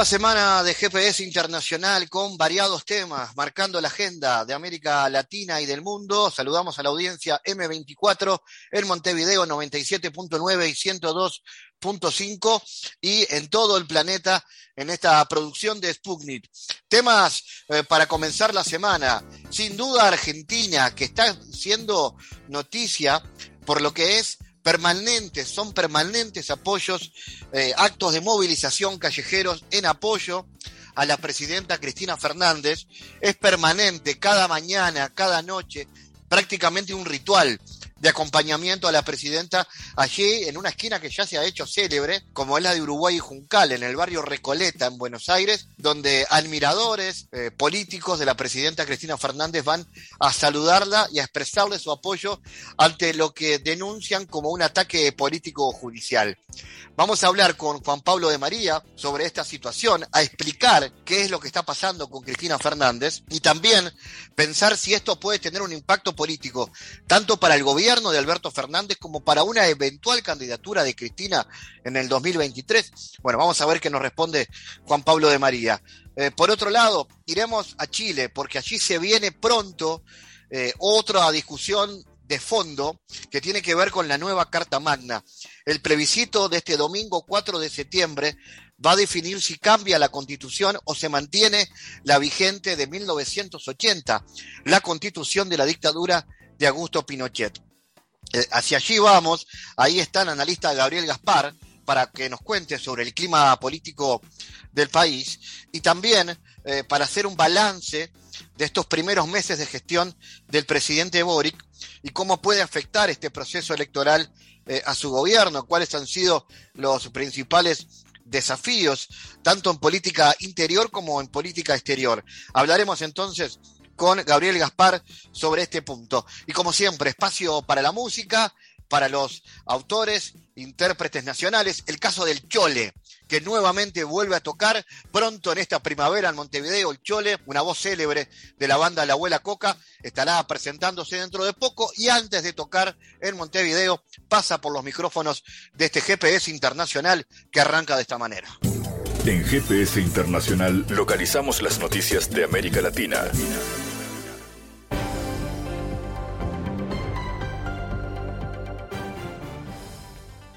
Nueva semana de GPS Internacional con variados temas, marcando la agenda de América Latina y del mundo. Saludamos a la audiencia M24 en Montevideo 97.9 y 102.5 y en todo el planeta en esta producción de Sputnik. Temas eh, para comenzar la semana. Sin duda Argentina, que está siendo noticia por lo que es permanentes, son permanentes apoyos, eh, actos de movilización callejeros en apoyo a la presidenta Cristina Fernández. Es permanente, cada mañana, cada noche, prácticamente un ritual de acompañamiento a la presidenta allí en una esquina que ya se ha hecho célebre, como es la de Uruguay y Juncal, en el barrio Recoleta, en Buenos Aires, donde admiradores eh, políticos de la presidenta Cristina Fernández van a saludarla y a expresarle su apoyo ante lo que denuncian como un ataque político judicial. Vamos a hablar con Juan Pablo de María sobre esta situación, a explicar qué es lo que está pasando con Cristina Fernández y también pensar si esto puede tener un impacto político, tanto para el gobierno, de Alberto Fernández como para una eventual candidatura de Cristina en el 2023? Bueno, vamos a ver qué nos responde Juan Pablo de María. Eh, por otro lado, iremos a Chile, porque allí se viene pronto eh, otra discusión de fondo que tiene que ver con la nueva Carta Magna. El plebiscito de este domingo 4 de septiembre va a definir si cambia la constitución o se mantiene la vigente de 1980, la constitución de la dictadura de Augusto Pinochet. Eh, hacia allí vamos, ahí está el analista Gabriel Gaspar para que nos cuente sobre el clima político del país y también eh, para hacer un balance de estos primeros meses de gestión del presidente Boric y cómo puede afectar este proceso electoral eh, a su gobierno, cuáles han sido los principales desafíos, tanto en política interior como en política exterior. Hablaremos entonces con Gabriel Gaspar sobre este punto. Y como siempre, espacio para la música, para los autores, intérpretes nacionales, el caso del Chole, que nuevamente vuelve a tocar pronto en esta primavera en Montevideo, el Chole, una voz célebre de la banda La Abuela Coca, estará presentándose dentro de poco y antes de tocar en Montevideo pasa por los micrófonos de este GPS internacional que arranca de esta manera. En GPS Internacional localizamos las noticias de América Latina.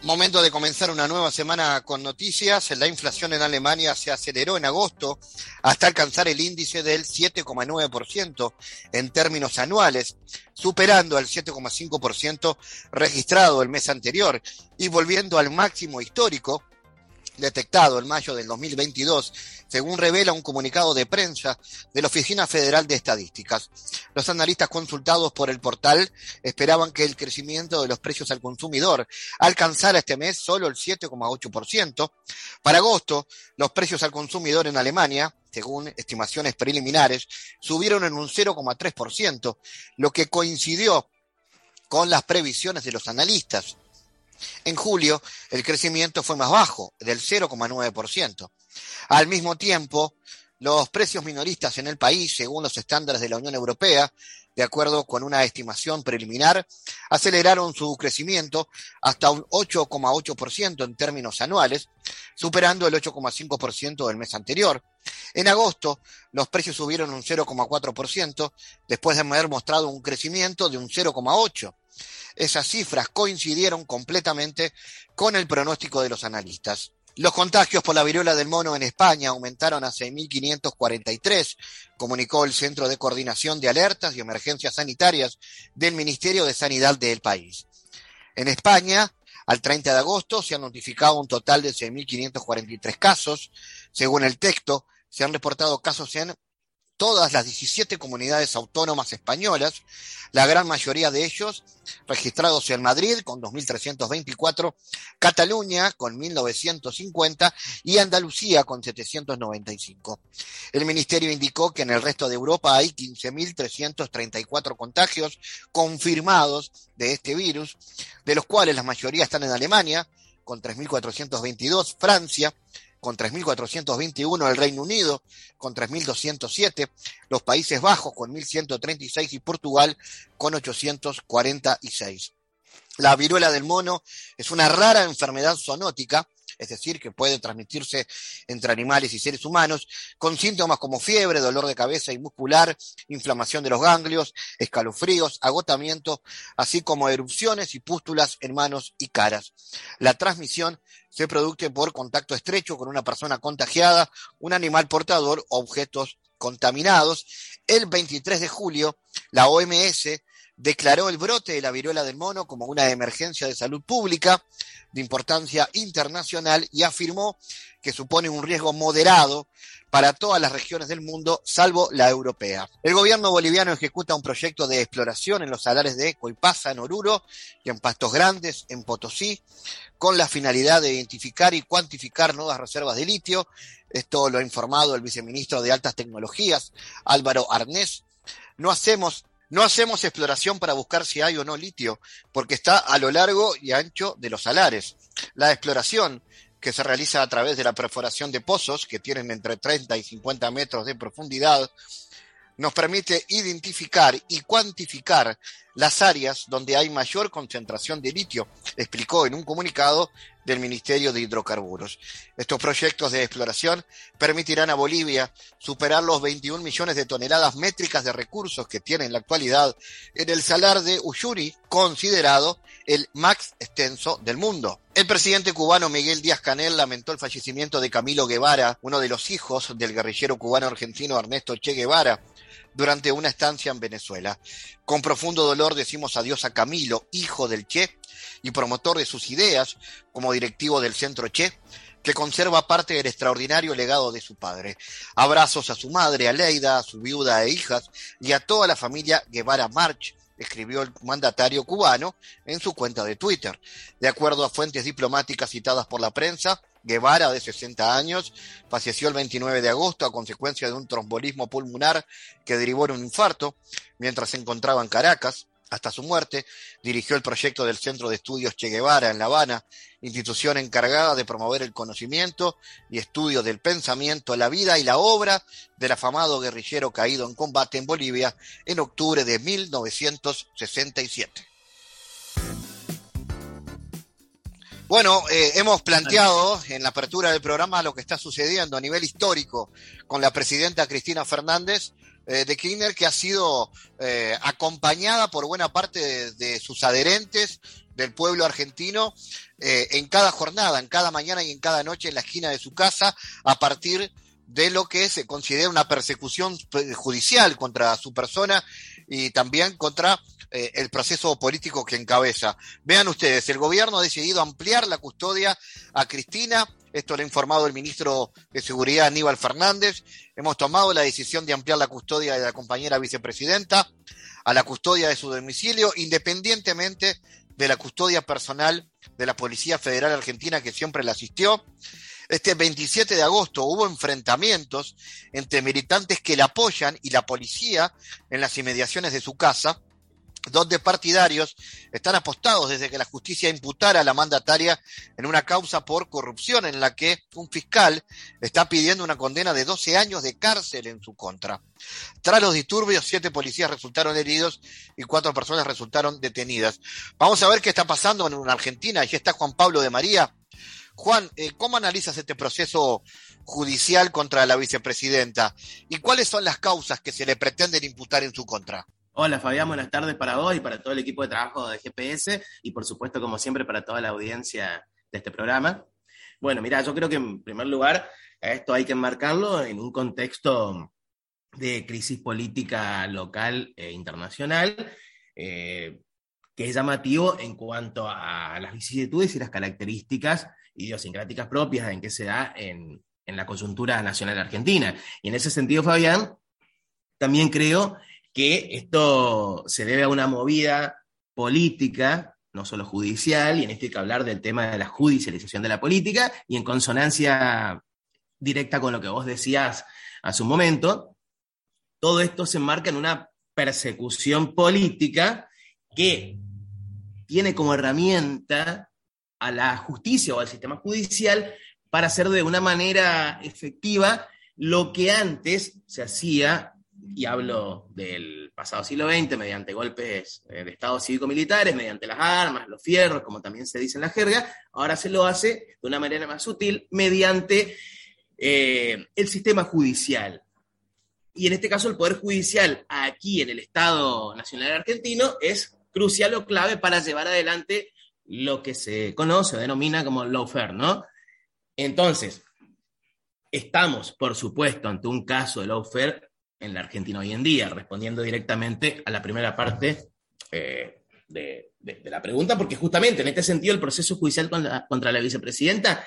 Momento de comenzar una nueva semana con noticias. La inflación en Alemania se aceleró en agosto hasta alcanzar el índice del 7,9% en términos anuales, superando al 7,5% registrado el mes anterior y volviendo al máximo histórico detectado en mayo del 2022, según revela un comunicado de prensa de la Oficina Federal de Estadísticas. Los analistas consultados por el portal esperaban que el crecimiento de los precios al consumidor alcanzara este mes solo el 7,8%. Para agosto, los precios al consumidor en Alemania según estimaciones preliminares, subieron en un 0,3%, lo que coincidió con las previsiones de los analistas. En julio, el crecimiento fue más bajo, del 0,9%. Al mismo tiempo, los precios minoristas en el país, según los estándares de la Unión Europea, de acuerdo con una estimación preliminar, aceleraron su crecimiento hasta un 8,8% en términos anuales, superando el 8,5% del mes anterior. En agosto, los precios subieron un 0,4%, después de haber mostrado un crecimiento de un 0,8% esas cifras coincidieron completamente con el pronóstico de los analistas. Los contagios por la viruela del mono en España aumentaron a 6.543, comunicó el Centro de Coordinación de Alertas y Emergencias Sanitarias del Ministerio de Sanidad del país. En España, al 30 de agosto, se han notificado un total de 6.543 casos. Según el texto, se han reportado casos en todas las 17 comunidades autónomas españolas, la gran mayoría de ellos registrados en Madrid con 2.324, Cataluña con 1.950 y Andalucía con 795. El ministerio indicó que en el resto de Europa hay 15.334 contagios confirmados de este virus, de los cuales la mayoría están en Alemania con 3.422, Francia con 3.421, el Reino Unido con 3.207, los Países Bajos con 1.136 y Portugal con 846. La viruela del mono es una rara enfermedad zoonótica es decir, que puede transmitirse entre animales y seres humanos, con síntomas como fiebre, dolor de cabeza y muscular, inflamación de los ganglios, escalofríos, agotamiento, así como erupciones y pústulas en manos y caras. La transmisión se produce por contacto estrecho con una persona contagiada, un animal portador o objetos contaminados. El 23 de julio, la OMS declaró el brote de la viruela del mono como una emergencia de salud pública de importancia internacional y afirmó que supone un riesgo moderado para todas las regiones del mundo, salvo la europea. El gobierno boliviano ejecuta un proyecto de exploración en los salares de Coipasa, en Oruro, y en Pastos Grandes, en Potosí, con la finalidad de identificar y cuantificar nuevas reservas de litio. Esto lo ha informado el viceministro de Altas Tecnologías, Álvaro Arnés. No hacemos no hacemos exploración para buscar si hay o no litio, porque está a lo largo y ancho de los salares. La exploración que se realiza a través de la perforación de pozos, que tienen entre 30 y 50 metros de profundidad, nos permite identificar y cuantificar las áreas donde hay mayor concentración de litio, explicó en un comunicado del Ministerio de Hidrocarburos. Estos proyectos de exploración permitirán a Bolivia superar los 21 millones de toneladas métricas de recursos que tiene en la actualidad en el salar de Uyuri, considerado el más extenso del mundo. El presidente cubano Miguel Díaz Canel lamentó el fallecimiento de Camilo Guevara, uno de los hijos del guerrillero cubano argentino Ernesto Che Guevara, durante una estancia en Venezuela. Con profundo dolor decimos adiós a Camilo, hijo del Che y promotor de sus ideas como directivo del Centro Che, que conserva parte del extraordinario legado de su padre. Abrazos a su madre, a Leida, a su viuda e hijas y a toda la familia Guevara March, escribió el mandatario cubano en su cuenta de Twitter. De acuerdo a fuentes diplomáticas citadas por la prensa, Guevara, de 60 años, falleció el 29 de agosto a consecuencia de un trombolismo pulmonar que derivó en un infarto mientras se encontraba en Caracas. Hasta su muerte, dirigió el proyecto del Centro de Estudios Che Guevara en La Habana, institución encargada de promover el conocimiento y estudio del pensamiento, la vida y la obra del afamado guerrillero caído en combate en Bolivia en octubre de 1967. Bueno, eh, hemos planteado en la apertura del programa lo que está sucediendo a nivel histórico con la presidenta Cristina Fernández eh, de Kirchner, que ha sido eh, acompañada por buena parte de, sus adherentes del pueblo argentino en cada jornada, en cada mañana y en cada noche en la esquina de su casa, a partir de lo que se considera una persecución judicial contra su persona y también contra eh, el proceso político que encabeza. Vean ustedes, el gobierno ha decidido ampliar la custodia a Cristina. Esto lo ha informado el ministro de Seguridad Aníbal Fernández. Hemos tomado la decisión de ampliar la custodia de la compañera vicepresidenta a la custodia de su domicilio, independientemente de la custodia personal de la Policía Federal Argentina que siempre la asistió. Este 27 de agosto hubo enfrentamientos entre militantes que la apoyan y la policía en las inmediaciones de su casa donde partidarios están apostados desde que la justicia imputara a la mandataria en una causa por corrupción en la que un fiscal está pidiendo una condena de 12 años de cárcel en su contra. Tras los disturbios, siete policías resultaron heridos y cuatro personas resultaron detenidas. Vamos a ver qué está pasando en Argentina. Allí está Juan Pablo de María. Juan, eh, ¿cómo analizas este proceso judicial contra la vicepresidenta? ¿Y cuáles son las causas que se le pretenden imputar en su contra? Hola Fabián, buenas tardes para vos y para todo el equipo de trabajo de GPS y por supuesto, como siempre, para toda la audiencia de este programa. Bueno, mira, yo creo que en primer lugar esto hay que enmarcarlo en un contexto de crisis política local e internacional, eh, que es llamativo en cuanto a las vicisitudes y las características idiosincráticas propias en que se da en, en la coyuntura nacional argentina. Y en ese sentido, Fabián, también creo que esto se debe a una movida política, no solo judicial, y en esto hay que hablar del tema de la judicialización de la política, y en consonancia directa con lo que vos decías hace un momento, todo esto se enmarca en una persecución política que tiene como herramienta a la justicia o al sistema judicial para hacer de una manera efectiva lo que antes se hacía, y hablo del pasado siglo XX, mediante golpes eh, de Estado cívico-militares, mediante las armas, los fierros, como también se dice en la jerga, ahora se lo hace de una manera más sutil mediante eh, el sistema judicial. Y en este caso el Poder Judicial aquí en el Estado Nacional Argentino es crucial o clave para llevar adelante lo que se conoce o denomina como lawfare, ¿no? Entonces, estamos, por supuesto, ante un caso de lawfare en la Argentina hoy en día, respondiendo directamente a la primera parte eh, de, la pregunta, porque justamente en este sentido el proceso judicial contra, la vicepresidenta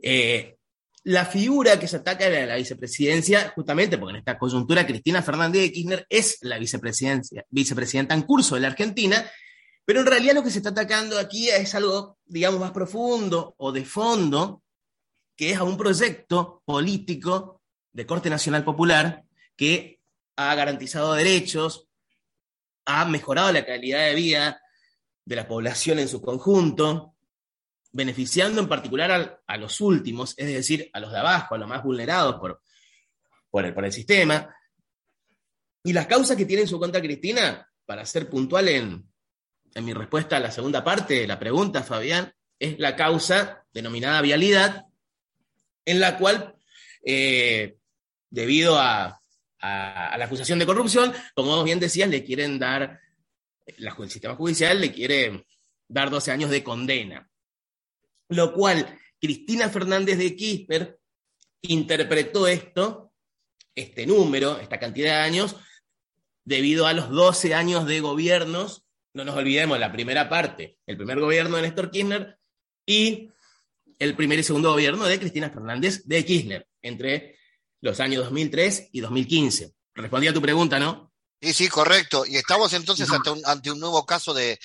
eh, la figura que se ataca a la vicepresidencia, justamente porque en esta coyuntura Cristina Fernández de Kirchner es la vicepresidencia, vicepresidenta en curso de la Argentina, pero en realidad lo que se está atacando aquí es algo, digamos, más profundo o de fondo, que es a un proyecto político de corte nacional popular que ha garantizado derechos, ha mejorado la calidad de vida de la población en su conjunto, beneficiando en particular a, los últimos, es decir, a los de abajo, a los más vulnerados por, por, el, por el sistema. Y las causas que tiene en su contra Cristina, para ser puntual en, en mi respuesta a la segunda parte de la pregunta, Fabián, es la causa denominada vialidad, en la cual, eh, debido a, la acusación de corrupción, como bien decías, le quieren dar, el sistema judicial le quiere dar 12 años de condena. Lo cual Cristina Fernández de Kirchner interpretó esto, este número, esta cantidad de años, debido a los 12 años de gobiernos, no nos olvidemos la primera parte, el primer gobierno de Néstor Kirchner y el primer y segundo gobierno de Cristina Fernández de Kirchner, entre los años 2003 y 2015. Respondí a tu pregunta, ¿no? Sí, sí, correcto. ¿Y estamos entonces ante un, nuevo caso de,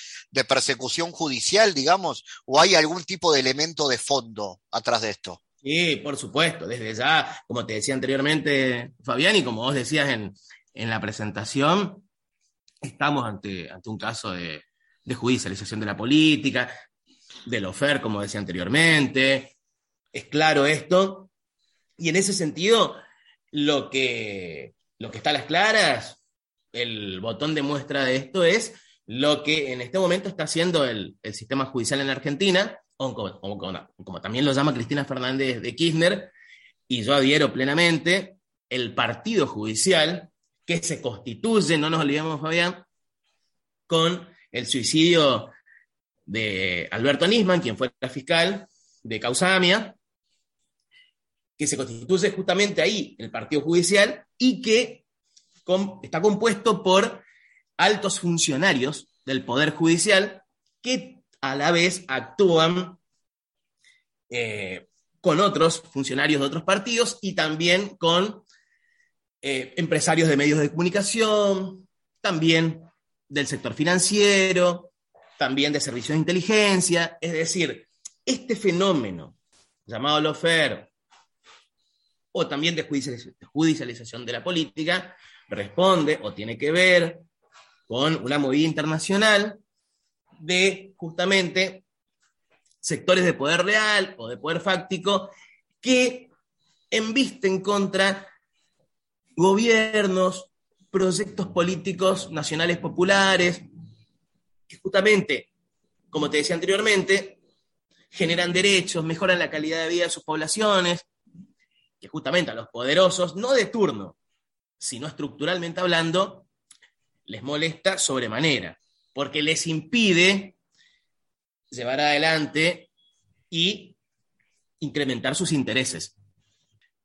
persecución judicial, digamos? ¿O hay algún tipo de elemento de fondo atrás de esto? Sí, por supuesto. Desde ya, como te decía anteriormente, Fabián, y como vos decías en, la presentación, estamos ante, ante un caso de, judicialización de la política, del OFER, como decía anteriormente. Es claro esto. Y en ese sentido, lo que, lo que está a las claras el botón de muestra de esto es lo que en este momento está haciendo el, sistema judicial en Argentina, o como, también lo llama Cristina Fernández de Kirchner, y yo adhiero plenamente, el partido judicial que se constituye, no nos olvidemos, Fabián, con el suicidio de Alberto Nisman, quien fue la fiscal de Causamia, que se constituye justamente ahí el partido judicial y que está compuesto por altos funcionarios del Poder Judicial que a la vez actúan eh, con otros funcionarios de otros partidos y también con eh, empresarios de medios de comunicación, también del sector financiero, también de servicios de inteligencia. Es decir, este fenómeno llamado lofer o también de judicialización de la política responde o tiene que ver con una movida internacional de justamente sectores de poder real o de poder fáctico que embisten contra gobiernos, proyectos políticos nacionales populares, que justamente, como te decía anteriormente, generan derechos, mejoran la calidad de vida de sus poblaciones, que justamente a los poderosos, no de turno, sino estructuralmente hablando, les molesta sobremanera, porque les impide llevar adelante y incrementar sus intereses.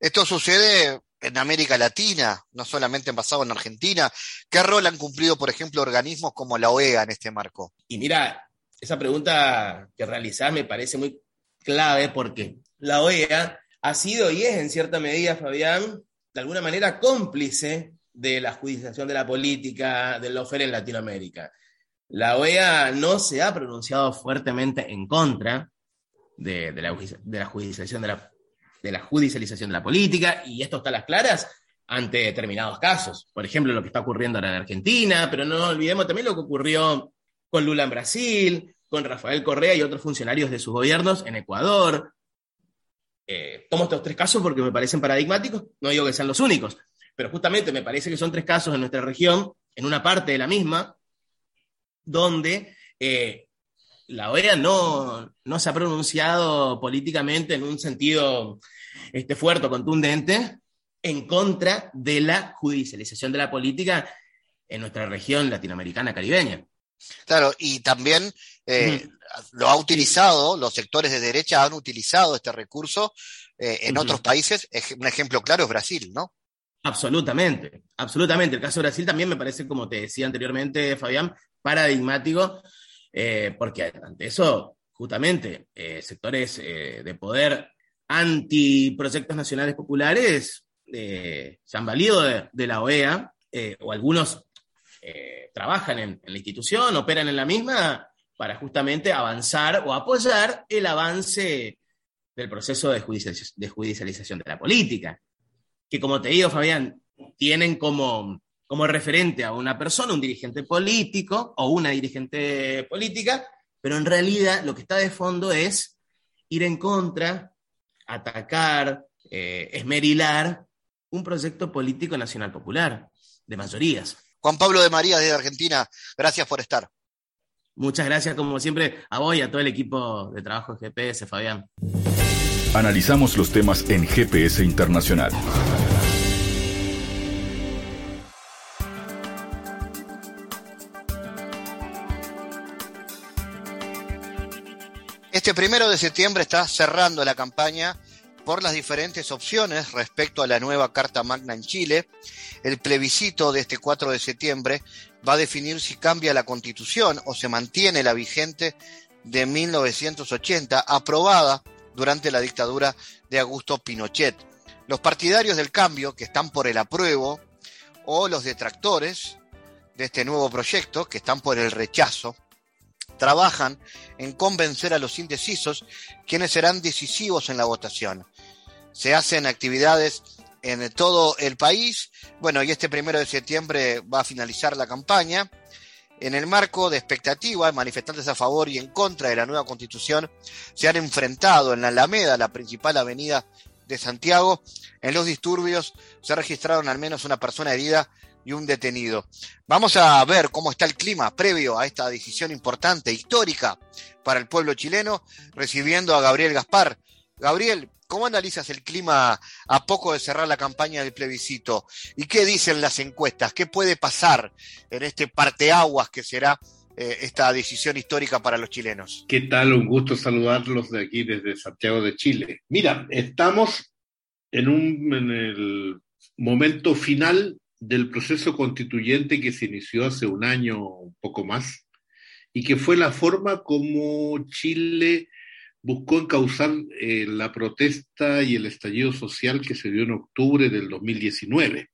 Esto sucede en América Latina, no solamente basado en Argentina. ¿Qué rol han cumplido, por ejemplo, organismos como la OEA en este marco? Y mira, esa pregunta que realizás me parece muy clave porque la OEA ha sido y es en cierta medida, Fabián, de alguna manera cómplice de la judicialización de la política del lofer en Latinoamérica. La OEA no se ha pronunciado fuertemente en contra de, la, judicialización de la, de la judicialización de la política, y esto está a las claras ante determinados casos. Por ejemplo, lo que está ocurriendo ahora en Argentina, pero no olvidemos también lo que ocurrió con Lula en Brasil, con Rafael Correa y otros funcionarios de sus gobiernos en Ecuador, eh, tomo estos tres casos porque me parecen paradigmáticos, no digo que sean los únicos, pero justamente me parece que son tres casos en nuestra región, en una parte de la misma, donde eh, la OEA no, se ha pronunciado políticamente en un sentido este, fuerte o contundente en contra de la judicialización de la política en nuestra región latinoamericana caribeña. Claro, y también eh, lo ha utilizado, los sectores de derecha han utilizado este recurso eh, en otros países. Un ejemplo claro es Brasil, ¿no? Absolutamente, absolutamente. El caso de Brasil también me parece, como te decía anteriormente, Fabián, paradigmático, eh, porque ante eso, justamente, sectores de poder anti-proyectos nacionales populares se han valido de la OEA, o algunos trabajan en, la institución, operan en la misma para justamente avanzar o apoyar el avance del proceso de, judicialización de la política. Que como te digo, Fabián, tienen como, como referente a una persona, un dirigente político o una dirigente política, pero en realidad lo que está de fondo es ir en contra, atacar, eh, esmerilar un proyecto político nacional popular de mayorías. Juan Pablo de María desde Argentina, gracias por estar. Muchas gracias, como siempre, a vos y a todo el equipo de trabajo de GPS, Fabián. Analizamos los temas en GPS Internacional. Este primero de septiembre está cerrando la campaña por las diferentes opciones respecto a la nueva Carta Magna en Chile. El plebiscito de este 4 de septiembre va a definir si cambia la constitución o se mantiene la vigente de 1980, aprobada durante la dictadura de Augusto Pinochet. Los partidarios del cambio, que están por el apruebo, o los detractores de este nuevo proyecto, que están por el rechazo, trabajan en convencer a los indecisos, quienes serán decisivos en la votación. Se hacen actividades en todo el país. Bueno, y este primero de septiembre va a finalizar la campaña. En el marco de expectativas, manifestantes a favor y en contra de la nueva constitución se han enfrentado en la Alameda, la principal avenida de Santiago. En los disturbios se registraron al menos una persona herida y un detenido. Vamos a ver cómo está el clima previo a esta decisión importante, histórica para el pueblo chileno, recibiendo a Gabriel Gaspar. Gabriel, ¿cómo analizas el clima a poco de cerrar la campaña del plebiscito? ¿Y qué dicen las encuestas? ¿Qué puede pasar en este parteaguas que será eh, esta decisión histórica para los chilenos? ¿Qué tal? Un gusto saludarlos de aquí desde Santiago de Chile. Mira, estamos en, un, en el momento final del proceso constituyente que se inició hace un año, un poco más, y que fue la forma como Chile buscó encauzar eh, la protesta y el estallido social que se dio en octubre del 2019.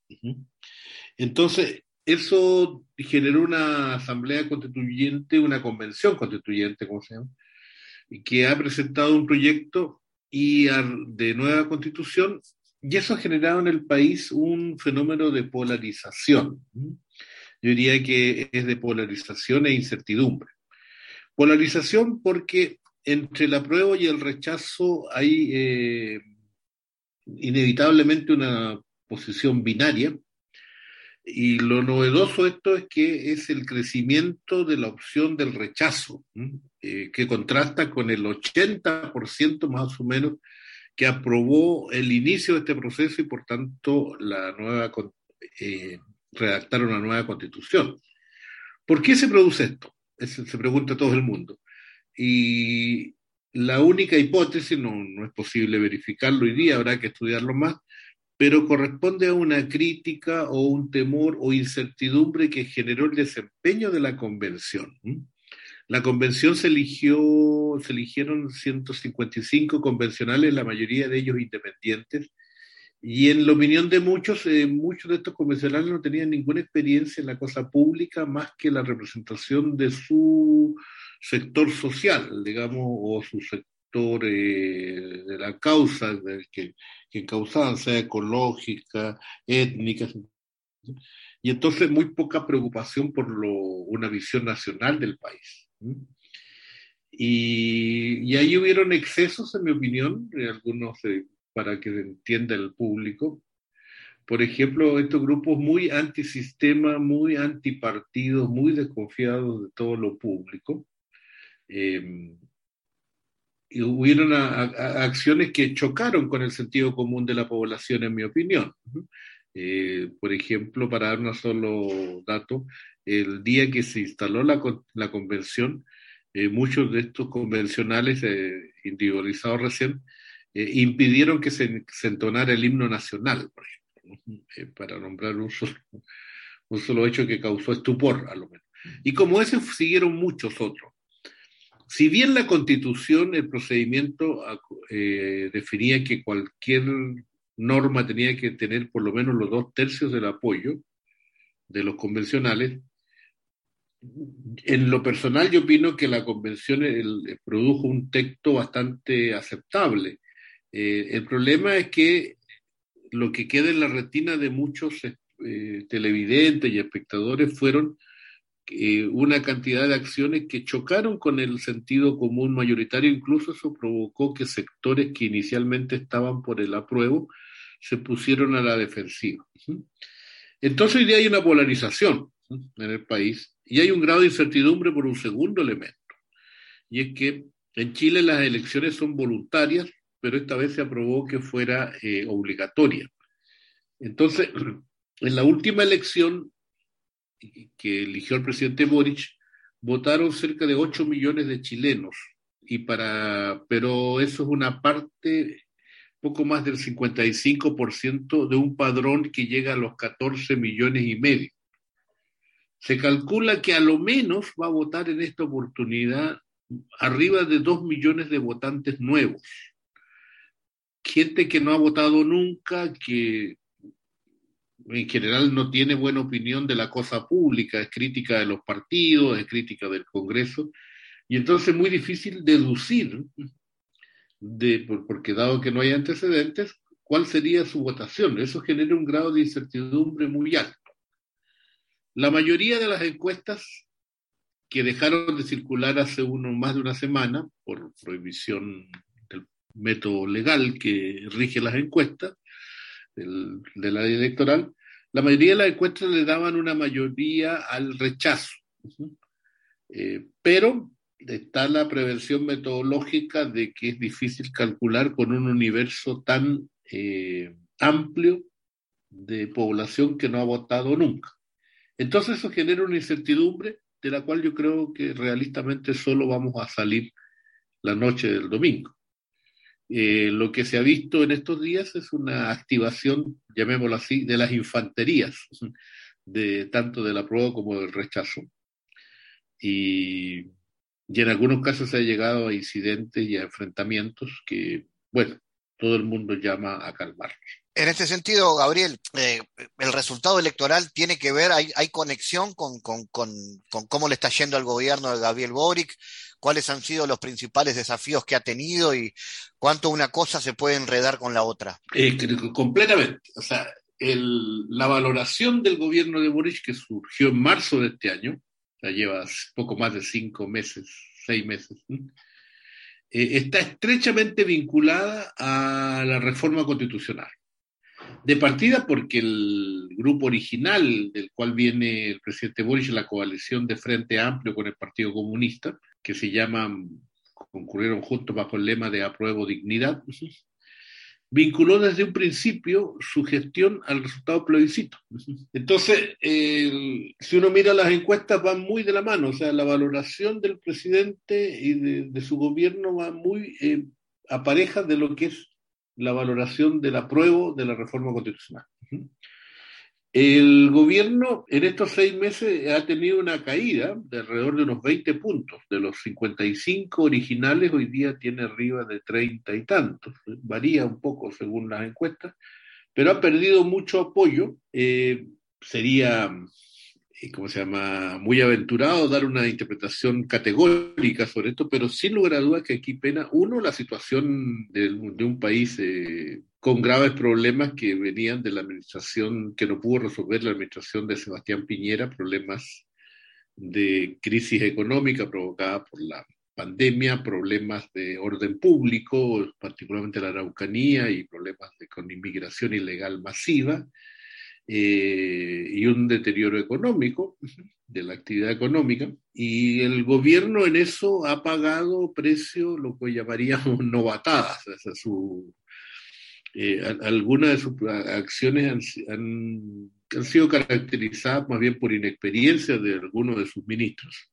Entonces, eso generó una asamblea constituyente, una convención constituyente, como se llama, que ha presentado un proyecto y de nueva constitución y eso ha generado en el país un fenómeno de polarización. Yo diría que es de polarización e incertidumbre. Polarización porque entre el apruebo y el rechazo hay eh, inevitablemente una posición binaria. Y lo novedoso de esto es que es el crecimiento de la opción del rechazo, eh, que contrasta con el 80% más o menos que aprobó el inicio de este proceso y por tanto la nueva, eh, redactar una nueva constitución. ¿Por qué se produce esto? se pregunta todo el mundo. Y la única hipótesis, no, no es posible verificarlo hoy día, habrá que estudiarlo más, pero corresponde a una crítica o un temor o incertidumbre que generó el desempeño de la convención. La convención se eligió, se eligieron 155 convencionales, la mayoría de ellos independientes, y en la opinión de muchos, eh, muchos de estos convencionales no tenían ninguna experiencia en la cosa pública más que la representación de su sector social, digamos, o su sector eh, de la causa de que, que causaban, sea ecológica, étnica, y entonces muy poca preocupación por lo, una visión nacional del país. Y, ahí hubieron excesos, en mi opinión, algunos para que entienda el público. Por ejemplo, estos grupos muy antisistema, muy antipartidos, muy desconfiados de todo lo público. Eh, y hubieron acciones que chocaron con el sentido común de la población, en mi opinión. Eh, por ejemplo, para dar un solo dato, el día que se instaló la, la convención, eh, muchos de estos convencionales eh, individualizados recién impidieron que se, entonara el himno nacional, por ejemplo, para nombrar un solo, un solo hecho que causó estupor, a lo menos. Y como ese siguieron muchos otros. Si bien la constitución, el procedimiento definía que cualquier norma tenía que tener por lo menos los dos tercios del apoyo de los convencionales. En lo personal yo opino que la convención produjo un texto bastante aceptable. Eh, el problema es que lo que queda en la retina de muchos eh, televidentes y espectadores fueron eh, una cantidad de acciones que chocaron con el sentido común mayoritario, incluso eso provocó que sectores que inicialmente estaban por el apruebo se pusieron a la defensiva. Entonces hoy día hay una polarización en el país y hay un grado de incertidumbre por un segundo elemento. Y es que en Chile las elecciones son voluntarias, pero esta vez se aprobó que fuera eh, obligatoria. Entonces, en la última elección que eligió el presidente Boric, votaron cerca de 8 millones de chilenos. Y para, pero eso es una parte poco más del 55% de un padrón que llega a los 14 millones y medio. Se calcula que a lo menos va a votar en esta oportunidad arriba de 2 millones de votantes nuevos. Gente que no ha votado nunca, que en general no tiene buena opinión de la cosa pública, es crítica de los partidos, es crítica del Congreso, y entonces es muy difícil deducir de, porque dado que no hay antecedentes, cuál sería su votación. Eso genera un grado de incertidumbre muy alto. La mayoría de las encuestas que dejaron de circular hace uno, más de una semana por prohibición del método legal que rige las encuestas de la ley electoral, la mayoría de las encuestas le daban una mayoría al rechazo. Eh, pero está la prevención metodológica de que es difícil calcular con un universo tan eh, amplio de población que no ha votado nunca. Entonces eso genera una incertidumbre de la cual yo creo que realistamente solo vamos a salir la noche del domingo. Eh, lo que se ha visto en estos días es una activación, llamémoslo así, de las infanterías, de tanto de la prueba como del rechazo. Y y en algunos casos se ha llegado a incidentes y a enfrentamientos que, bueno, todo el mundo llama a calmarlos. En este sentido, Gabriel, eh, el resultado electoral tiene que ver, hay, hay conexión con, con, con, cómo le está yendo al gobierno de Gabriel Boric, cuáles han sido los principales desafíos que ha tenido y cuánto una cosa se puede enredar con la otra. Eh, completamente. O sea, el, la valoración del gobierno de Boric que surgió en marzo de este año, ya lleva poco más de cinco meses, seis meses, eh, está estrechamente vinculada a la reforma constitucional. De partida porque el grupo original del cual viene el presidente Boris, la coalición de Frente Amplio con el Partido Comunista, que se llaman, concurrieron juntos bajo el lema de apruebo dignidad, vinculó desde un principio su gestión al resultado plebiscito. Entonces, si uno mira las encuestas, van muy de la mano, o sea, la valoración del presidente y de, su gobierno va muy eh, a pareja de lo que es la valoración del apruebo de la reforma constitucional. El gobierno en estos seis meses ha tenido una caída de alrededor de unos 20 puntos. De los 55 originales, hoy día tiene arriba de 30 y tantos. Varía un poco según las encuestas, pero ha perdido mucho apoyo. Eh, sería ¿cómo se llama?, muy aventurado dar una interpretación categórica sobre esto, pero sin lugar a dudas que aquí pena, uno, la situación de, un país eh, con graves problemas que venían de la administración, que no pudo resolver la administración de Sebastián Piñera, problemas de crisis económica provocada por la pandemia, problemas de orden público, particularmente la Araucanía, y problemas de, con inmigración ilegal masiva, eh, y un deterioro económico de la actividad económica. Y el gobierno en eso ha pagado precio, lo que llamaríamos novatadas. O su, eh, algunas de sus acciones han, han, sido caracterizadas más bien por inexperiencia de algunos de sus ministros.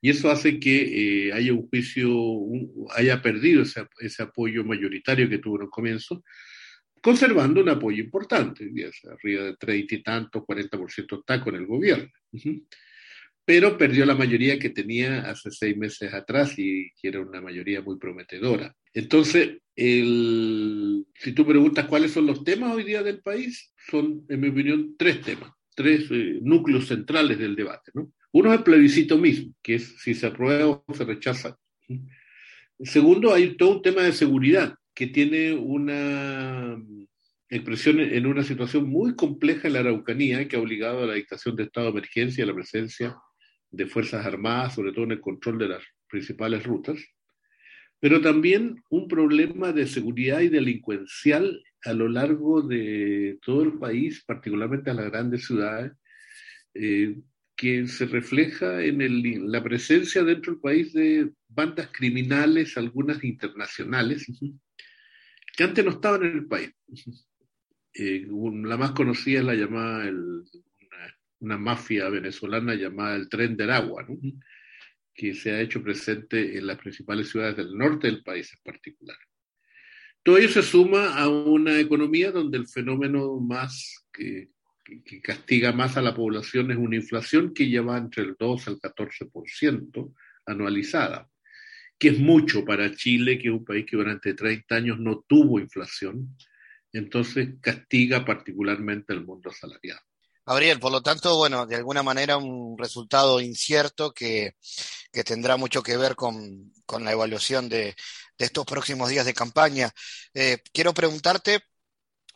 Y eso hace que eh, haya un juicio, haya perdido ese, ese, apoyo mayoritario que tuvo en el comienzo, conservando un apoyo importante, arriba de 30 y tanto, 40% está con el gobierno. Pero perdió la mayoría que tenía hace seis meses atrás y que era una mayoría muy prometedora. Entonces, el, si tú preguntas cuáles son los temas hoy día del país, son, en mi opinión, tres temas, tres eh, núcleos centrales del debate. ¿no? Uno es el plebiscito mismo, que es si se aprueba o se rechaza. Segundo, hay todo un tema de seguridad, que tiene una expresión en una situación muy compleja en la Araucanía, que ha obligado a la dictación de estado de emergencia a la presencia de Fuerzas Armadas, sobre todo en el control de las principales rutas, pero también un problema de seguridad y delincuencial a lo largo de todo el país, particularmente en las grandes ciudades, eh, que se refleja en la presencia dentro del país de bandas criminales, algunas internacionales, que antes no estaban en el país. Eh, la más conocida es la llamada, una, mafia venezolana llamada el Tren del Agua, que se ha hecho presente en las principales ciudades del norte del país en particular. Todo ello se suma a una economía donde el fenómeno más que castiga más a la población es una inflación que lleva entre el 2 al 14% anualizada, que es mucho para Chile, que es un país que durante 30 años no tuvo inflación, entonces castiga particularmente al mundo asalariado. Gabriel, por lo tanto, bueno, de alguna manera un resultado incierto que, que tendrá mucho que ver con, con la evaluación de, de, estos próximos días de campaña. Eh, quiero preguntarte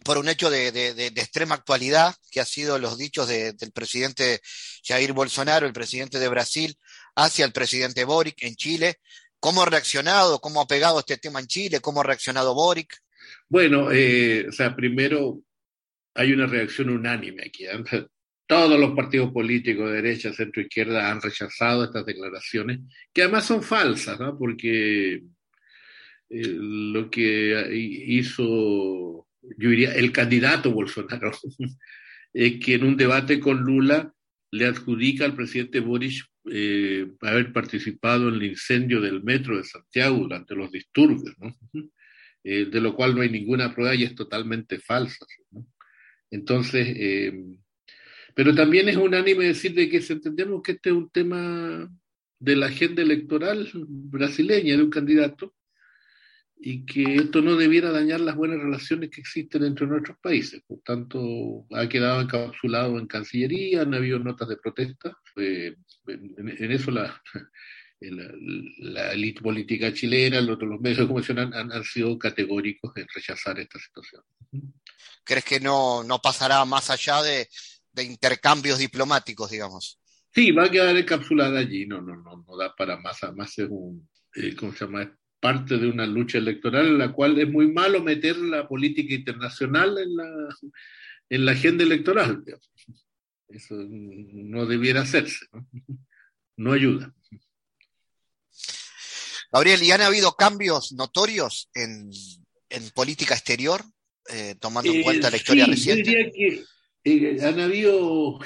por un hecho de, extrema actualidad, que ha sido los dichos del presidente Jair Bolsonaro, el presidente de Brasil, hacia el presidente Boric en Chile. ¿Cómo ha reaccionado? ¿Cómo ha pegado este tema en Chile? ¿Cómo ha reaccionado Boric? Bueno, eh, o sea, primero hay una reacción unánime aquí. ¿eh? Todos los partidos políticos de derecha, centro, izquierda han rechazado estas declaraciones, que además son falsas, ¿no? porque eh, lo que hizo yo diría, el candidato Bolsonaro, es que en un debate con Lula le adjudica al presidente Boris eh, haber participado en el incendio del metro de Santiago durante los disturbios, ¿no? Eh, de lo cual no hay ninguna prueba y es totalmente falsa. ¿no? Entonces, eh, pero también es unánime decir de que entendemos que este es un tema de la agenda electoral brasileña de un candidato y que esto no debiera dañar las buenas relaciones que existen entre nuestros países. Por tanto, ha quedado encapsulado en Cancillería, han habido notas de protesta. en, eso la, la, élite política chilena, los, los medios de comunicación han, sido categóricos en rechazar esta situación. ¿Crees que no, no pasará más allá de, de intercambios diplomáticos, digamos? Sí, va a quedar encapsulada allí, no, no, no, no da para más, más es un, eh, ¿cómo se llama? parte de una lucha electoral en la cual es muy malo meter la política internacional en la, en la agenda electoral. Eso no debiera hacerse, ¿no? no ayuda. Gabriel, ¿y han habido cambios notorios en, en política exterior, eh, tomando en eh, cuenta la historia reciente? Yo diría que eh, han habido,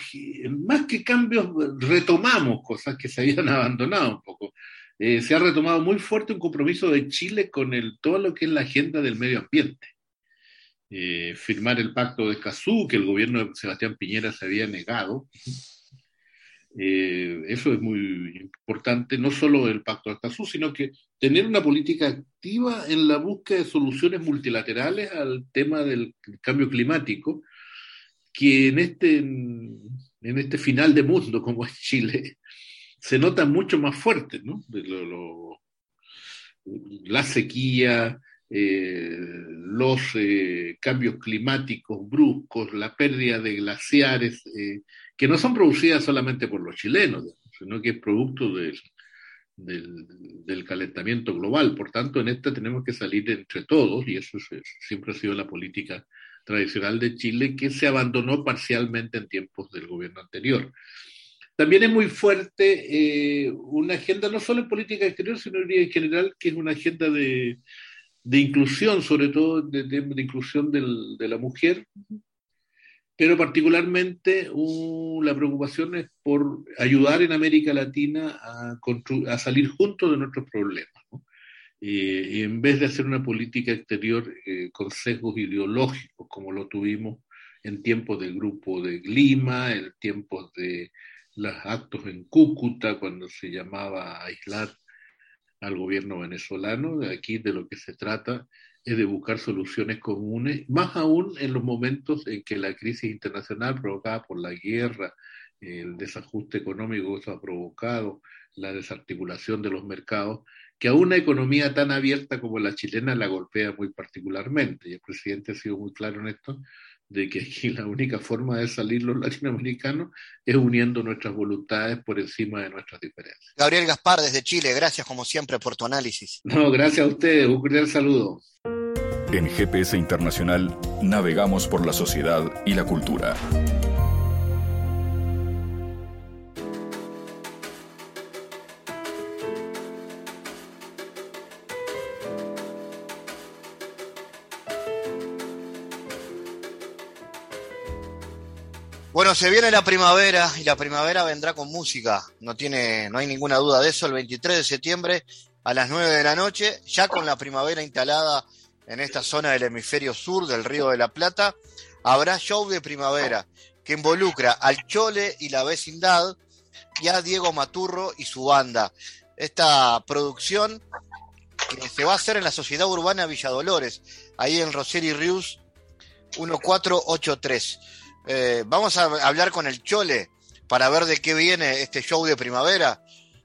más que cambios, retomamos cosas que se habían abandonado un poco. Eh, se ha retomado muy fuerte un compromiso de Chile con el, todo lo que es la agenda del medio ambiente. Eh, firmar el pacto de Escazú, que el gobierno de Sebastián Piñera se había negado. Eh, eso es muy importante, no solo el pacto de Escazú, sino que tener una política activa en la búsqueda de soluciones multilaterales al tema del cambio climático, que en este, en este final de mundo como es Chile, se nota mucho más fuerte, ¿no? la sequía, eh, los eh, cambios climáticos bruscos, la pérdida de glaciares, eh, que no son producidas solamente por los chilenos, sino que es producto de, del, calentamiento global. Por tanto, en esta tenemos que salir entre todos, y eso siempre ha sido la política tradicional de Chile, que se abandonó parcialmente en tiempos del gobierno anterior. También es muy fuerte eh, una agenda, no solo en política exterior, sino en general, que es una agenda de, inclusión, sobre todo de, de, inclusión de la mujer, pero particularmente la preocupación es por ayudar en América Latina a, a salir juntos de nuestros problemas. Y, en vez de hacer una política exterior eh, con sesgos ideológicos, como lo tuvimos en tiempos del grupo de Lima, en tiempos de los actos en Cúcuta, cuando se llamaba aislar al gobierno venezolano, de aquí de lo que se trata es de buscar soluciones comunes, más aún en los momentos en que la crisis internacional provocada por la guerra, el desajuste económico que eso ha provocado, la desarticulación de los mercados, que a una economía tan abierta como la chilena la golpea muy particularmente. Y el presidente ha sido muy claro en esto, de que aquí la única forma de salir los latinoamericanos es uniendo nuestras voluntades por encima de nuestras diferencias. Gabriel Gaspar, desde Chile, gracias como siempre por tu análisis. No, gracias a ustedes, un cordial saludo. En GPS Internacional navegamos por la sociedad y la cultura. Se viene la primavera y la primavera vendrá con música, no tiene, no hay ninguna duda de eso, el 23 de septiembre a las 9 de la noche, ya con la primavera instalada en esta zona del hemisferio sur del Río de la Plata, habrá show de primavera que involucra al Chole y la vecindad y a Diego Maturro y su banda. Esta producción que se va a hacer en la Sociedad Urbana Villa Dolores, ahí en Roseri Rius 1483. Eh, vamos a hablar con el Chole para ver de qué viene este show de primavera.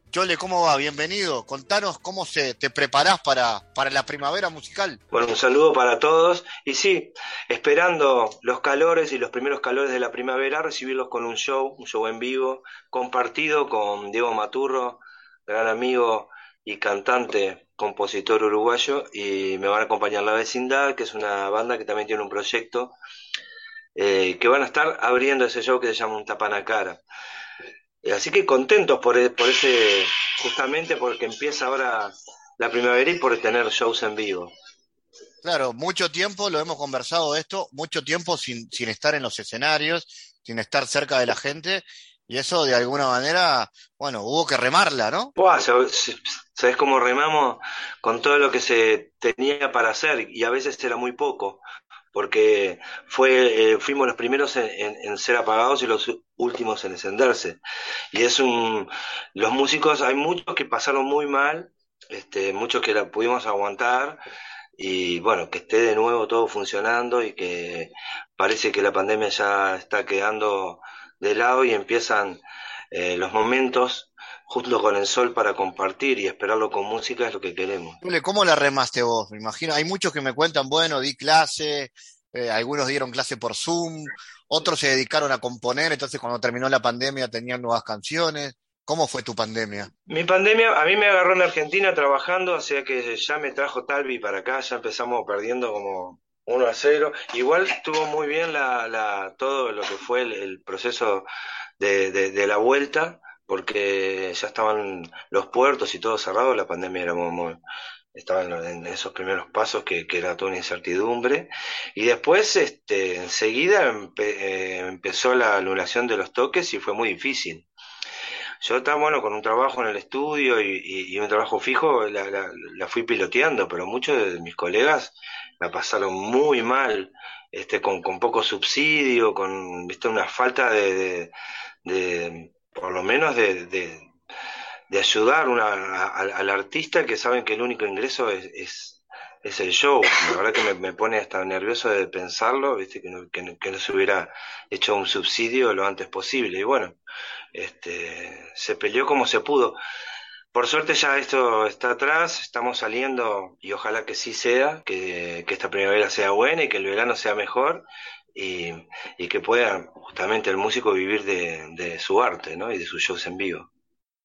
Chole, ¿cómo va? Bienvenido. Contanos cómo se, te preparás para, para la primavera musical. Bueno, un saludo para todos. Y sí, esperando los calores y los primeros calores de la primavera, recibirlos con un show, un show en vivo, compartido con Diego Maturro, gran amigo y cantante, compositor uruguayo, y me van a acompañar La Vecindad, que es una banda que también tiene un proyecto eh, que van a estar abriendo ese show que se llama Un Tapanacara. Eh, así que contentos por, e, por ese, justamente porque empieza ahora la primavera y por tener shows en vivo. Claro, mucho tiempo, lo hemos conversado esto, mucho tiempo sin, sin estar en los escenarios, sin estar cerca de la gente, y eso de alguna manera, bueno, hubo que remarla, ¿no? ¿Sabes cómo remamos con todo lo que se tenía para hacer? Y a veces era muy poco porque fue, eh, fuimos los primeros en, ser apagados y los últimos en encenderse. Y es un, los músicos, hay muchos que pasaron muy mal, este, muchos que la pudimos aguantar, y bueno, que esté de nuevo todo funcionando y que parece que la pandemia ya está quedando de lado y empiezan eh, los momentos justo con el sol para compartir y esperarlo con música es lo que queremos. ¿Cómo la remaste vos? Me imagino, hay muchos que me cuentan, bueno, di clase, eh, algunos dieron clase por Zoom, otros se dedicaron a componer, entonces cuando terminó la pandemia tenían nuevas canciones. ¿Cómo fue tu pandemia? Mi pandemia a mí me agarró en Argentina trabajando, o sea que ya me trajo Talvi para acá, ya empezamos perdiendo como 1 a 0. Igual estuvo muy bien la, la, todo lo que fue el, proceso de, de la vuelta porque ya estaban los puertos y todo cerrado, la pandemia era muy, estaban en esos primeros pasos que, era toda una incertidumbre. Y después, este, enseguida eh, empezó la anulación de los toques y fue muy difícil. Yo estaba, bueno, con un trabajo en el estudio y, un trabajo fijo, la, fui piloteando, pero muchos de mis colegas la pasaron muy mal, este, con, poco subsidio, con, viste, una falta de por lo menos de, de, ayudar una, al, artista que saben que el único ingreso es, es, el show. La verdad que me, pone hasta nervioso de pensarlo, ¿viste? Que, no, que, no, se hubiera hecho un subsidio lo antes posible. Y bueno, este, se peleó como se pudo. Por suerte ya esto está atrás, estamos saliendo y ojalá que sí sea, que, que esta primavera sea buena y que el verano sea mejor y, y que pueda justamente el músico vivir de, de, su arte ¿no? y de sus shows en vivo.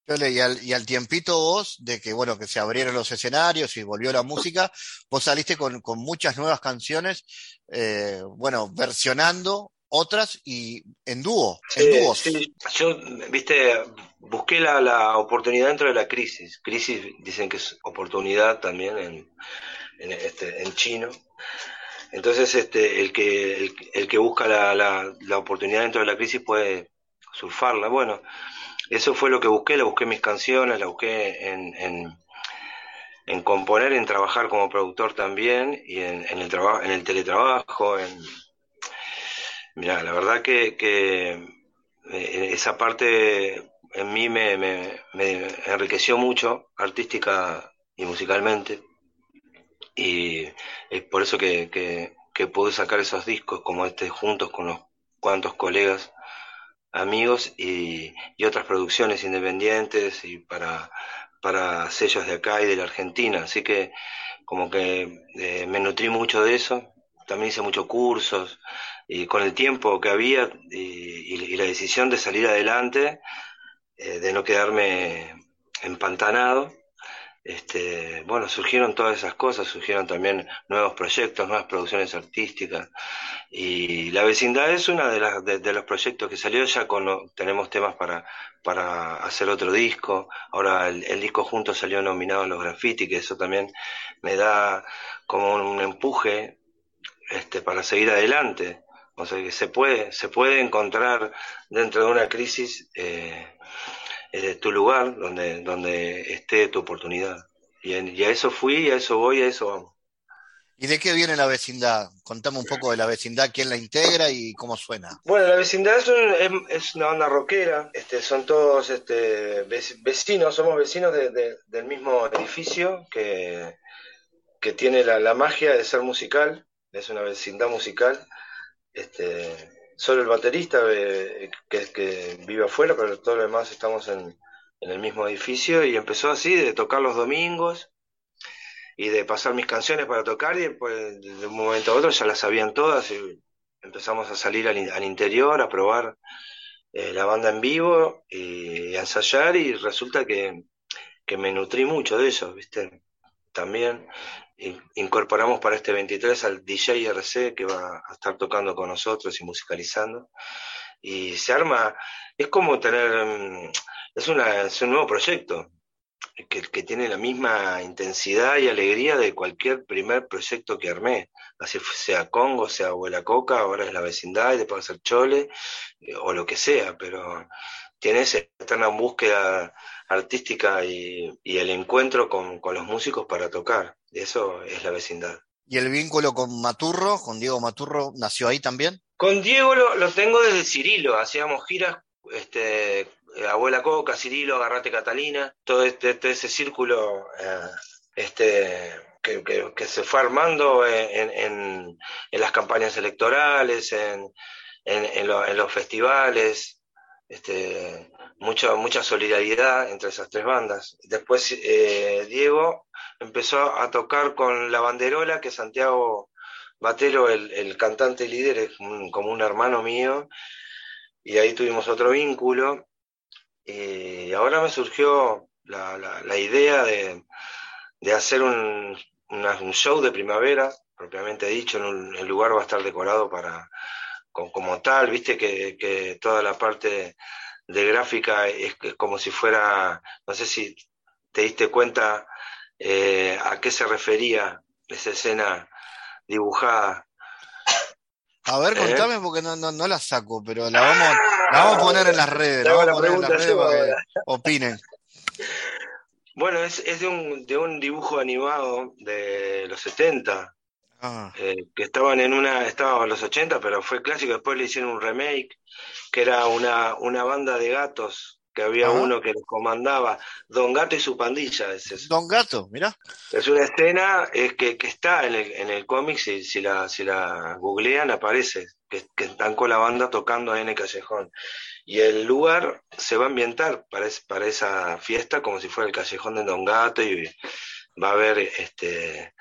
Y al, y al, tiempito vos, de que bueno, que se abrieron los escenarios y volvió la música, vos saliste con, con muchas nuevas canciones, eh, bueno, versionando otras y en dúo, en dúos. Sí. Yo, viste, busqué la, la, oportunidad dentro de la crisis. Crisis dicen que es oportunidad también en, en, este, en chino. Entonces, este, el que, el, que busca la, la, oportunidad dentro de la crisis puede surfarla. Bueno, eso fue lo que busqué, la busqué mis canciones, la busqué en, en, en componer, en trabajar como productor también, y en, en el trabajo, en el teletrabajo, en mira, la verdad que, que eh, esa parte en mí me, me, enriqueció mucho, artística y musicalmente, y es por eso que, que, pude sacar esos discos como este juntos con unos cuantos colegas amigos y, y, otras producciones independientes y para, para sellos de acá y de la Argentina. Así que como que eh, me nutrí mucho de eso. También hice muchos cursos y con el tiempo que había y, y la decisión de salir adelante, eh, de no quedarme empantanado, este, bueno, surgieron todas esas cosas, surgieron también nuevos proyectos, nuevas producciones artísticas. Y La Vecindad es uno de, las, de, los proyectos que salió, ya con, tenemos temas para, hacer otro disco. Ahora el, disco junto salió nominado a los graffiti, que eso también me da como un, un empuje este, para seguir adelante. O sea que se puede, se puede encontrar dentro de una crisis. Eh, eh, tu lugar donde, donde esté tu oportunidad. Y, en, y, a eso fui, a eso voy, a eso vamos. ¿Y de qué viene la vecindad? Contame un poco de la vecindad, quién la integra y cómo suena. Bueno, la vecindad es, un, es, una banda rockera, este, son todos este, vecinos, somos vecinos de, de, del mismo edificio que, que tiene la, la, magia de ser musical, es una vecindad musical. Este, solo el baterista eh, que, que, vive afuera, pero todos los demás estamos en, en, el mismo edificio y empezó así, de tocar los domingos y de pasar mis canciones para tocar y después de un momento a otro ya las sabían todas y empezamos a salir al, al interior a probar eh, la banda en vivo y, y, a ensayar y resulta que, que me nutrí mucho de eso, ¿viste? También incorporamos para este 23 al DJ RC que va a estar tocando con nosotros y musicalizando. Y se arma, es como tener, mm, es, una, es un nuevo proyecto que, que tiene la misma intensidad y alegría de cualquier primer proyecto que armé, así sea Congo, sea Abuela Coca, ahora es la vecindad y después va a ser Chole, eh, o lo que sea, pero tiene esa eterna búsqueda artística y, y el encuentro con, con, los músicos para tocar. Eso es la vecindad. ¿Y el vínculo con Maturro, con Diego Maturro, nació ahí también? Con Diego lo, lo tengo desde Cirilo, hacíamos giras, este, Abuela Coca, Cirilo, Agarrate Catalina, todo este, este ese círculo eh, este, que, que, que, se fue armando en, en, en las campañas electorales, en, en, lo, en los festivales, este, mucha, solidaridad entre esas tres bandas. Después eh, Diego empezó a tocar con La Banderola, que Santiago Batero, el, el cantante líder, es como un hermano mío, y ahí tuvimos otro vínculo. Y ahora me surgió la, la, idea de, de hacer un, un, show de primavera, propiamente dicho, en el lugar va a estar decorado para como, como tal, viste que, que toda la parte de gráfica es, es, como si fuera, no sé si te diste cuenta eh, a qué se refería esa escena dibujada. A ver, contame ¿Eh? porque no, no, no, la saco, pero la vamos, la vamos a poner en las redes, la vamos a poner en las redes para que opinen. Bueno, es, es de, un, de un dibujo animado de los 70, ah. eh, que estaban en una, estaban en los 80, pero fue clásico, después le hicieron un remake, que era una, una banda de gatos que había Ajá. uno que los comandaba, Don Gato y su pandilla. Es eso. Don Gato, mira. Es una escena es que, que está en el, en el cómic, si, si, la, si la googlean aparece, que, que, están con la banda tocando ahí en el callejón. Y el lugar se va a ambientar para, es, para esa fiesta como si fuera el callejón de Don Gato y va a haber este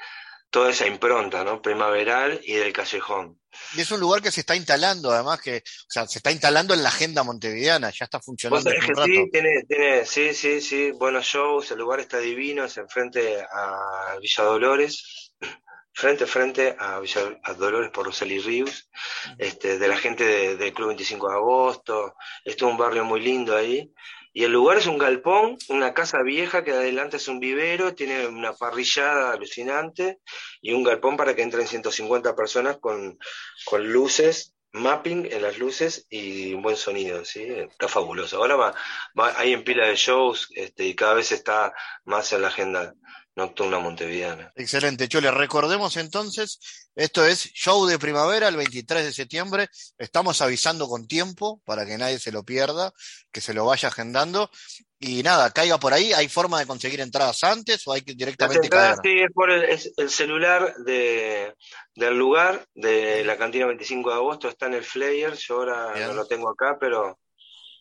toda esa impronta, ¿no? Primaveral y del callejón. Y es un lugar que se está instalando, además que, o sea, se está instalando en la agenda montevideana, ya está funcionando. que sí, tiene, tiene, sí, sí, sí, buenos shows, el lugar está divino, es enfrente a Villa Dolores, frente frente a, Villa, a Dolores por Roseli Ríos, este, de la gente del Club 25 de Agosto, es un barrio muy lindo ahí, y el lugar es un galpón, una casa vieja que adelante es un vivero, tiene una parrillada alucinante y un galpón para que entren 150 personas con, con luces, mapping en las luces y un buen sonido, ¿sí? Está fabuloso. Ahora va, va hay en pila de shows este, y cada vez está más en la agenda Nocturna Montevideana. Excelente, Chole. Recordemos entonces, esto es show de primavera el 23 de septiembre. Estamos avisando con tiempo para que nadie se lo pierda, que se lo vaya agendando. Y nada, caiga por ahí. ¿Hay forma de conseguir entradas antes o hay que directamente caer? Sí, es por el, celular de, del lugar, de la cantina 25 de agosto, está en el flyer. Yo ahora no lo tengo acá, pero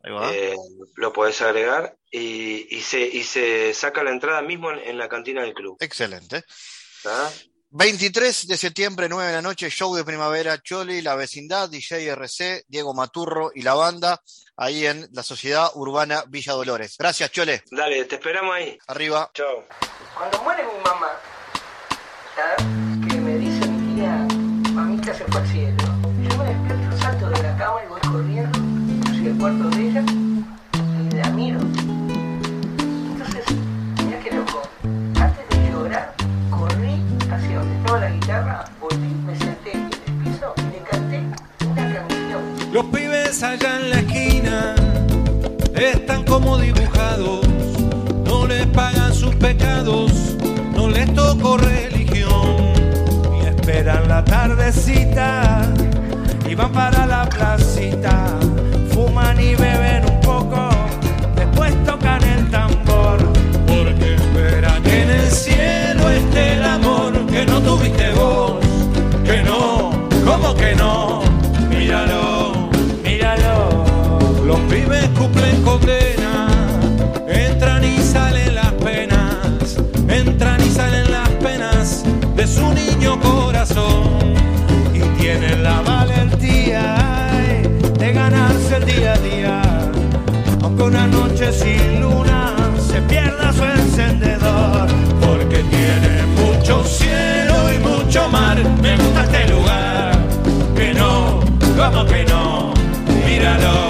eh, lo podés agregar y, y, se, y se saca la entrada mismo en, la cantina del club. Excelente. 23 de septiembre, 9 de la noche, show de primavera, Choli, la vecindad, DJ RC, Diego Maturro y la banda, ahí en la Sociedad Urbana Villa Dolores. Gracias, Chole. Dale, te esperamos ahí. Arriba. Chao. Cuando muere mi mamá, que me dice mi tía, mamita se fue al cielo, hacia el cuarto de ella y la miro. Entonces, mira qué loco. Antes de llorar, corrí hacia donde estaba la guitarra, volví, me senté en el piso y le canté una canción. Los pibes allá en la esquina están como dibujados, no les pagan sus pecados, no les tocó religión y esperan la tardecita y van para la placita fuman y beben un poco, después tocan el tambor, porque espera que en el cielo esté el amor que no tuviste vos, como que no, míralo, míralo,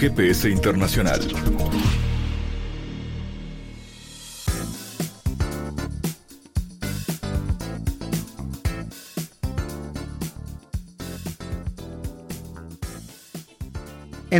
GPS internacional.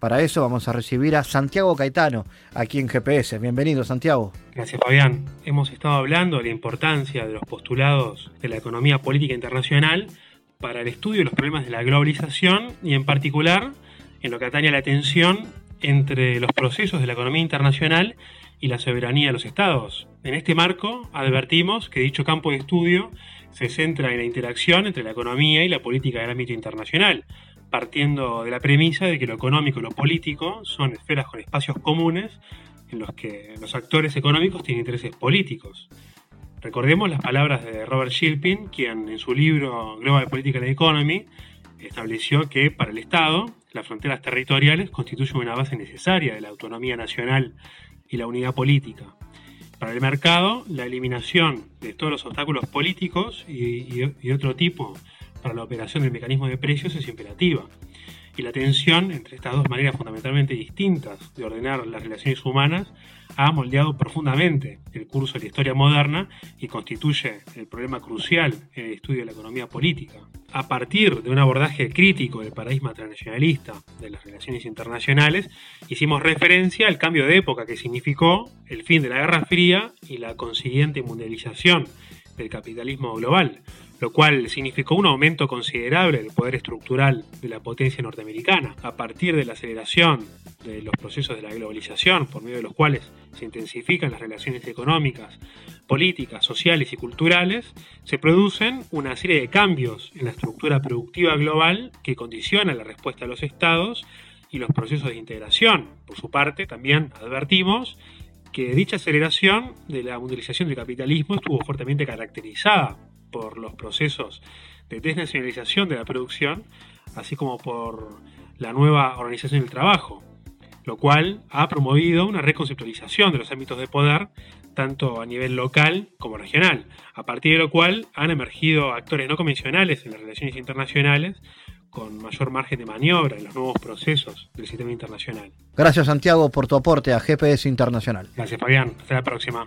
Para eso vamos a recibir a Santiago Caetano, aquí en GPS. Bienvenido, Santiago. Gracias, Fabián. Hemos estado hablando de la importancia de los postulados de la economía política internacional para el estudio de los problemas de la globalización y, en particular, en lo que atañe a la tensión entre los procesos de la economía internacional y la soberanía de los estados. En este marco, advertimos que dicho campo de estudio se centra en la interacción entre la economía y la política del ámbito internacional partiendo de la premisa de que lo económico y lo político son esferas con espacios comunes en los que los actores económicos tienen intereses políticos. Recordemos las palabras de Robert Shilpin, quien en su libro Global Political Economy estableció que para el Estado las fronteras territoriales constituyen una base necesaria de la autonomía nacional y la unidad política. Para el mercado, la eliminación de todos los obstáculos políticos y, y otro tipo para la operación del mecanismo de precios es imperativa y la tensión entre estas dos maneras fundamentalmente distintas de ordenar las relaciones humanas ha moldeado profundamente el curso de la historia moderna y constituye el problema crucial en el estudio de la economía política. A partir de un abordaje crítico del paradigma transnacionalista de las relaciones internacionales, hicimos referencia al cambio de época que significó el fin de la Guerra Fría y la consiguiente mundialización del capitalismo global, lo cual significó un aumento considerable del poder estructural de la potencia norteamericana. A partir de la aceleración de los procesos de la globalización, por medio de los cuales se intensifican las relaciones económicas, políticas, sociales y culturales, se producen una serie de cambios en la estructura productiva global que condicionan la respuesta de los estados y los procesos de integración. Por su parte, también advertimos que dicha aceleración de la mundialización del capitalismo estuvo fuertemente caracterizada por los procesos de desnacionalización de la producción, así como por la nueva organización del trabajo, lo cual ha promovido una reconceptualización de los ámbitos de poder, tanto a nivel local como regional, a partir de lo cual han emergido actores no convencionales en las relaciones internacionales, con mayor margen de maniobra en los nuevos procesos del sistema internacional. Gracias Santiago por tu aporte a GPS Internacional. Gracias Fabián, hasta la próxima.